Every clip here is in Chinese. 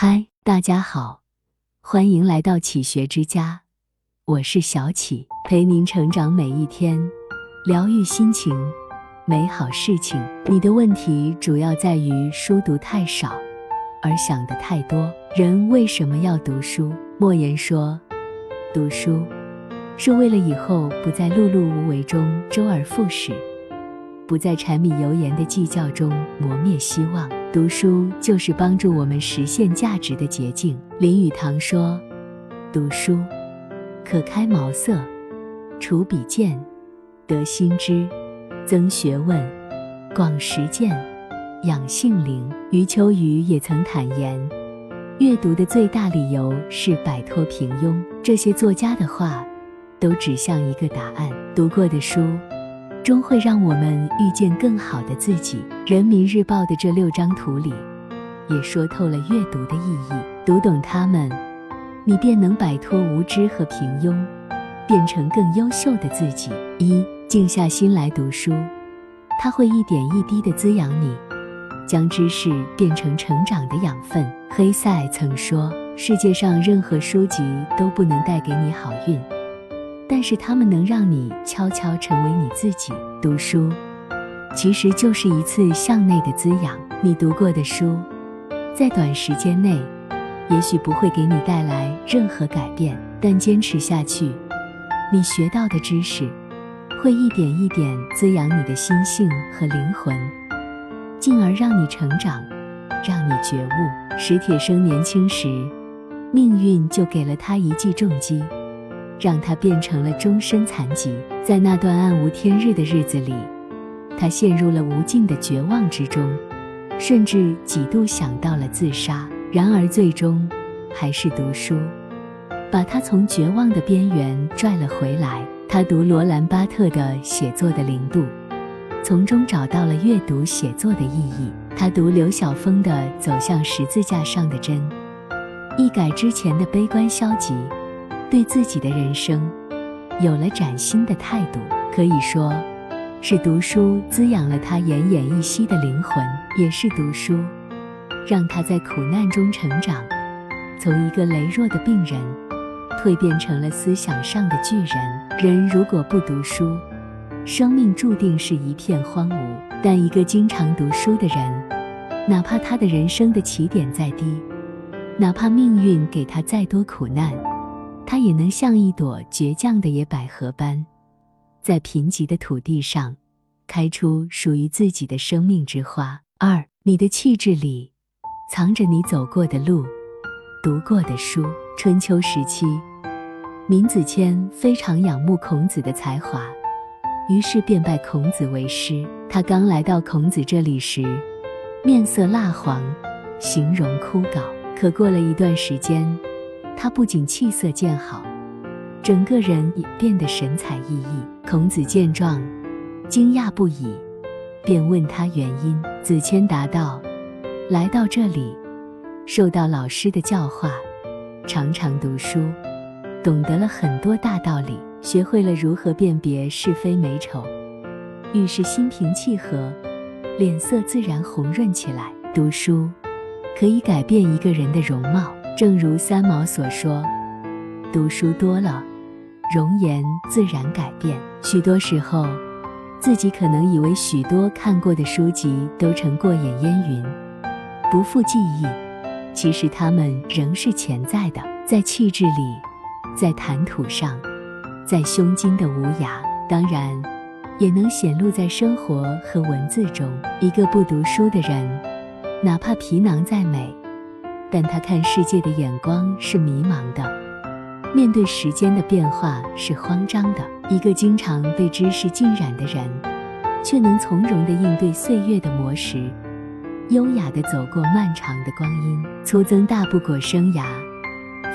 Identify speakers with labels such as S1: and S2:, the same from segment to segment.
S1: 嗨，大家好，欢迎来到启学之家，我是小启，陪您成长每一天，疗愈心情，美好事情。你的问题主要在于书读太少，而想的太多。人为什么要读书？莫言说，读书是为了以后不在碌碌无为中周而复始。不在柴米油盐的计较中磨灭希望，读书就是帮助我们实现价值的捷径。林语堂说：“读书可开茅塞，除鄙见，得新知，增学问，广实践，养性灵。”余秋雨也曾坦言，阅读的最大理由是摆脱平庸。这些作家的话，都指向一个答案：读过的书。终会让我们遇见更好的自己。人民日报的这六张图里，也说透了阅读的意义。读懂它们，你便能摆脱无知和平庸，变成更优秀的自己。一，静下心来读书，它会一点一滴地滋养你，将知识变成成长的养分。黑塞曾说：“世界上任何书籍都不能带给你好运。”但是他们能让你悄悄成为你自己。读书，其实就是一次向内的滋养。你读过的书，在短时间内，也许不会给你带来任何改变，但坚持下去，你学到的知识，会一点一点滋养你的心性和灵魂，进而让你成长，让你觉悟。史铁生年轻时，命运就给了他一记重击。让他变成了终身残疾。在那段暗无天日的日子里，他陷入了无尽的绝望之中，甚至几度想到了自杀。然而，最终还是读书把他从绝望的边缘拽了回来。他读罗兰·巴特的《写作的零度》，从中找到了阅读写作的意义。他读刘晓峰的《走向十字架上的针》，一改之前的悲观消极。对自己的人生有了崭新的态度，可以说是读书滋养了他奄奄一息的灵魂，也是读书让他在苦难中成长，从一个羸弱的病人蜕变成了思想上的巨人。人如果不读书，生命注定是一片荒芜；但一个经常读书的人，哪怕他的人生的起点再低，哪怕命运给他再多苦难。它也能像一朵倔强的野百合般，在贫瘠的土地上开出属于自己的生命之花。二，你的气质里藏着你走过的路、读过的书。春秋时期，闵子骞非常仰慕孔子的才华，于是便拜孔子为师。他刚来到孔子这里时，面色蜡黄，形容枯槁。可过了一段时间，他不仅气色渐好，整个人也变得神采奕奕。孔子见状，惊讶不已，便问他原因。子谦答道：“来到这里，受到老师的教化，常常读书，懂得了很多大道理，学会了如何辨别是非美丑，遇事心平气和，脸色自然红润起来。读书可以改变一个人的容貌。”正如三毛所说：“读书多了，容颜自然改变。”许多时候，自己可能以为许多看过的书籍都成过眼烟云，不复记忆。其实它们仍是潜在的，在气质里，在谈吐上，在胸襟的无涯。当然，也能显露在生活和文字中。一个不读书的人，哪怕皮囊再美。但他看世界的眼光是迷茫的，面对时间的变化是慌张的。一个经常被知识浸染的人，却能从容地应对岁月的磨蚀，优雅地走过漫长的光阴。粗增大不果生涯，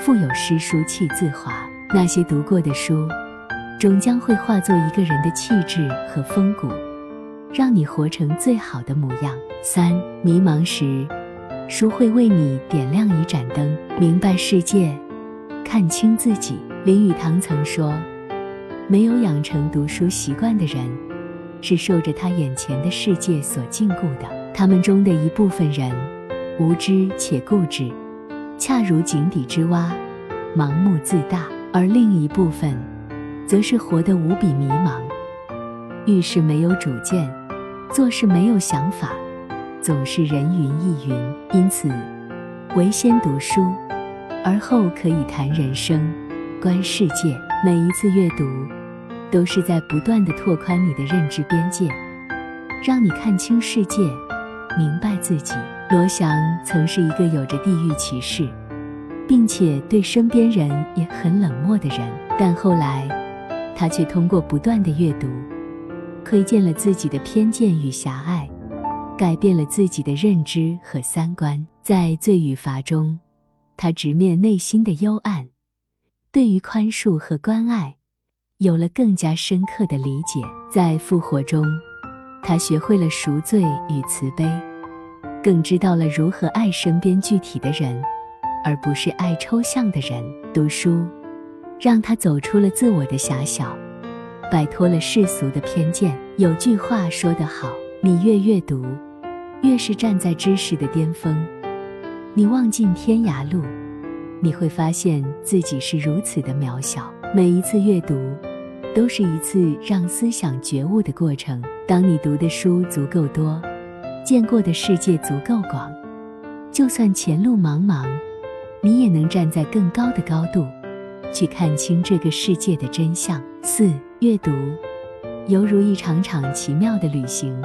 S1: 腹有诗书气自华。那些读过的书，终将会化作一个人的气质和风骨，让你活成最好的模样。三，迷茫时。书会为你点亮一盏灯，明白世界，看清自己。林语堂曾说：“没有养成读书习惯的人，是受着他眼前的世界所禁锢的。他们中的一部分人，无知且固执，恰如井底之蛙，盲目自大；而另一部分，则是活得无比迷茫，遇事没有主见，做事没有想法，总是人云亦云。因此，唯先读书，而后可以谈人生、观世界。每一次阅读，都是在不断的拓宽你的认知边界，让你看清世界，明白自己。罗翔曾是一个有着地域歧视，并且对身边人也很冷漠的人，但后来，他却通过不断的阅读，窥见了自己的偏见与狭隘，改变了自己的认知和三观。在《罪与罚》中，他直面内心的幽暗，对于宽恕和关爱，有了更加深刻的理解。在《复活》中，他学会了赎罪与慈悲。更知道了如何爱身边具体的人，而不是爱抽象的人。读书，让他走出了自我的狭小，摆脱了世俗的偏见。有句话说得好：你越阅读，越是站在知识的巅峰。你望尽天涯路，你会发现自己是如此的渺小。每一次阅读，都是一次让思想觉悟的过程。当你读的书足够多。见过的世界足够广，就算前路茫茫，你也能站在更高的高度，去看清这个世界的真相。四、阅读犹如一场场奇妙的旅行，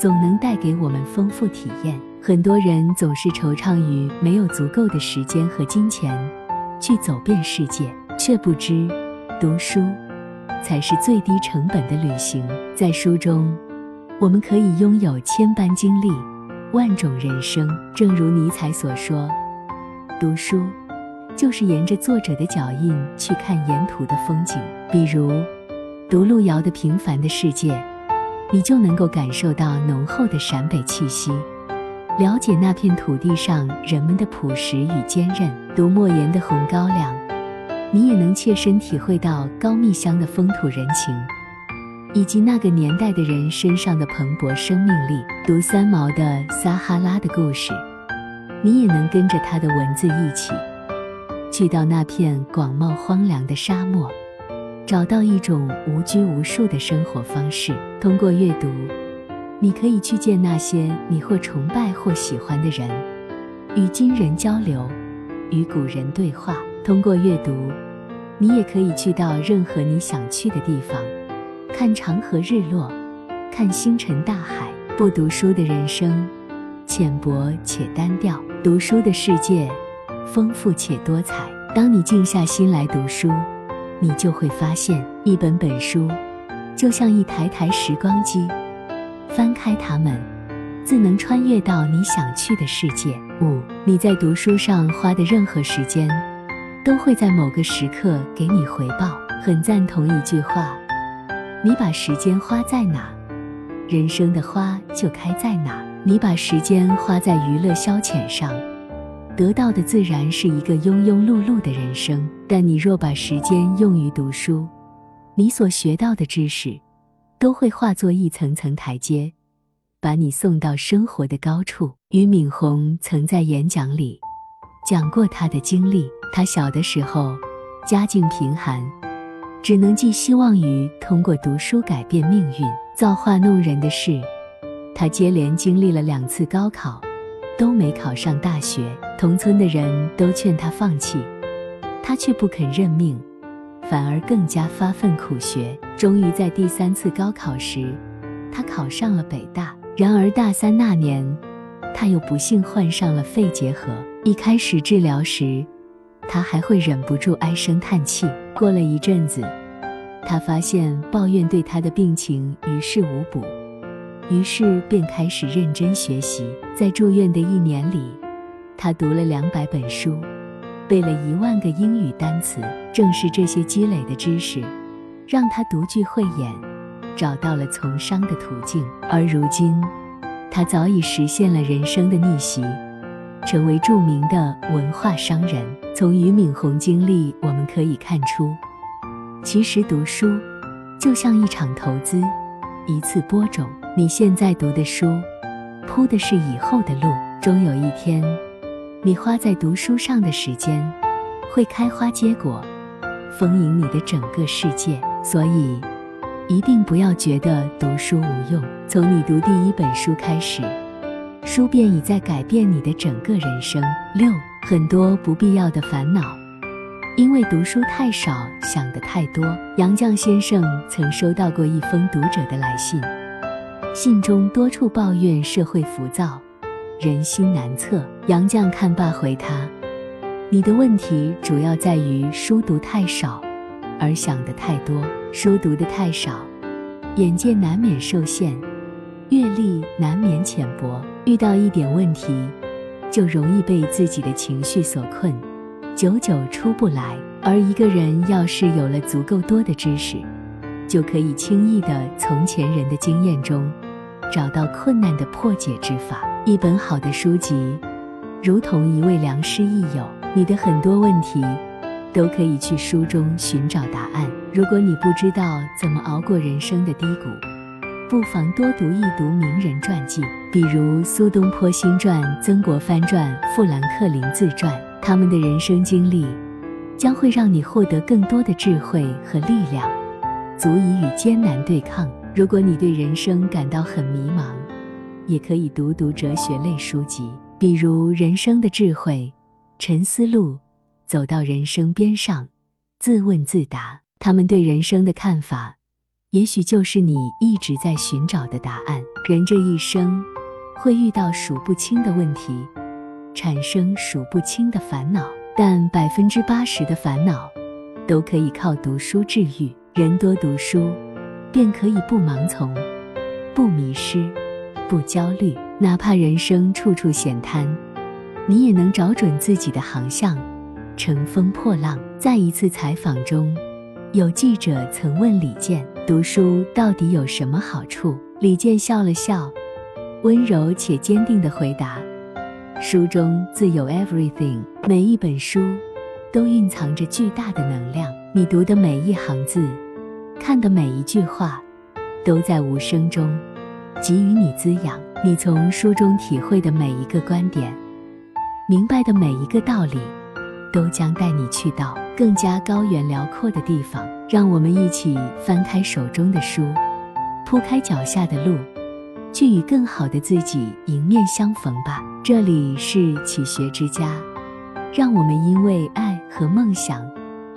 S1: 总能带给我们丰富体验。很多人总是惆怅于没有足够的时间和金钱去走遍世界，却不知读书才是最低成本的旅行。在书中。我们可以拥有千般经历，万种人生。正如尼采所说：“读书就是沿着作者的脚印去看沿途的风景。比如，读路遥的《平凡的世界》，你就能够感受到浓厚的陕北气息，了解那片土地上人们的朴实与坚韧。读莫言的《红高粱》，你也能切身体会到高密乡的风土人情。”以及那个年代的人身上的蓬勃生命力。读三毛的《撒哈拉的故事》，你也能跟着他的文字一起，去到那片广袤荒凉的沙漠，找到一种无拘无束的生活方式。通过阅读，你可以去见那些你或崇拜或喜欢的人，与今人交流，与古人对话。通过阅读，你也可以去到任何你想去的地方。看长河日落，看星辰大海。不读书的人生，浅薄且单调；读书的世界，丰富且多彩。当你静下心来读书，你就会发现，一本本书就像一台台时光机，翻开它们，自能穿越到你想去的世界。五，你在读书上花的任何时间，都会在某个时刻给你回报。很赞同一句话。你把时间花在哪，人生的花就开在哪。你把时间花在娱乐消遣上，得到的自然是一个庸庸碌碌的人生。但你若把时间用于读书，你所学到的知识，都会化作一层层台阶，把你送到生活的高处。俞敏洪曾在演讲里讲过他的经历，他小的时候家境贫寒。只能寄希望于通过读书改变命运。造化弄人的是，他接连经历了两次高考，都没考上大学。同村的人都劝他放弃，他却不肯认命，反而更加发奋苦学。终于在第三次高考时，他考上了北大。然而大三那年，他又不幸患上了肺结核。一开始治疗时，他还会忍不住唉声叹气。过了一阵子，他发现抱怨对他的病情于事无补，于是便开始认真学习。在住院的一年里，他读了两百本书，背了一万个英语单词。正是这些积累的知识，让他独具慧眼，找到了从商的途径。而如今，他早已实现了人生的逆袭。成为著名的文化商人。从俞敏洪经历，我们可以看出，其实读书就像一场投资，一次播种。你现在读的书，铺的是以后的路。终有一天，你花在读书上的时间会开花结果，丰盈你的整个世界。所以，一定不要觉得读书无用。从你读第一本书开始，书便已在改变你的整个人生。六，很多不必要的烦恼，因为读书太少，想的太多。杨绛先生曾收到过一封读者的来信，信中多处抱怨社会浮躁。人心难测。杨绛看罢回他：“你的问题主要在于书读太少，而想的太多。书读的太少，眼界难免受限，阅历难免浅薄，遇到一点问题，就容易被自己的情绪所困，久久出不来。而一个人要是有了足够多的知识，就可以轻易的从前人的经验中，找到困难的破解之法。”一本好的书籍，如同一位良师益友，你的很多问题都可以去书中寻找答案。如果你不知道怎么熬过人生的低谷，不妨多读一读名人传记，比如苏东坡新传、曾国藩传、富兰克林自传，他们的人生经历将会让你获得更多的智慧和力量，足以与艰难对抗。如果你对人生感到很迷茫，也可以读读哲学类书籍，比如《人生的智慧》《沉思录》，走到人生边上，自问自答。他们对人生的看法，也许就是你一直在寻找的答案。人这一生会遇到数不清的问题，产生数不清的烦恼，但百分之八十的烦恼都可以靠读书治愈。人多读书，便可以不盲从，不迷失。不焦虑，哪怕人生处处险滩，你也能找准自己的航向，乘风破浪。在一次采访中，有记者曾问李健：“读书到底有什么好处？”李健笑了笑，温柔且坚定地回答：“书中自有 everything，每一本书都蕴藏着巨大的能量。你读的每一行字，看的每一句话，都在无声中。”给予你滋养，你从书中体会的每一个观点，明白的每一个道理，都将带你去到更加高远辽阔的地方。让我们一起翻开手中的书，铺开脚下的路，去与更好的自己迎面相逢吧。这里是启学之家，让我们因为爱和梦想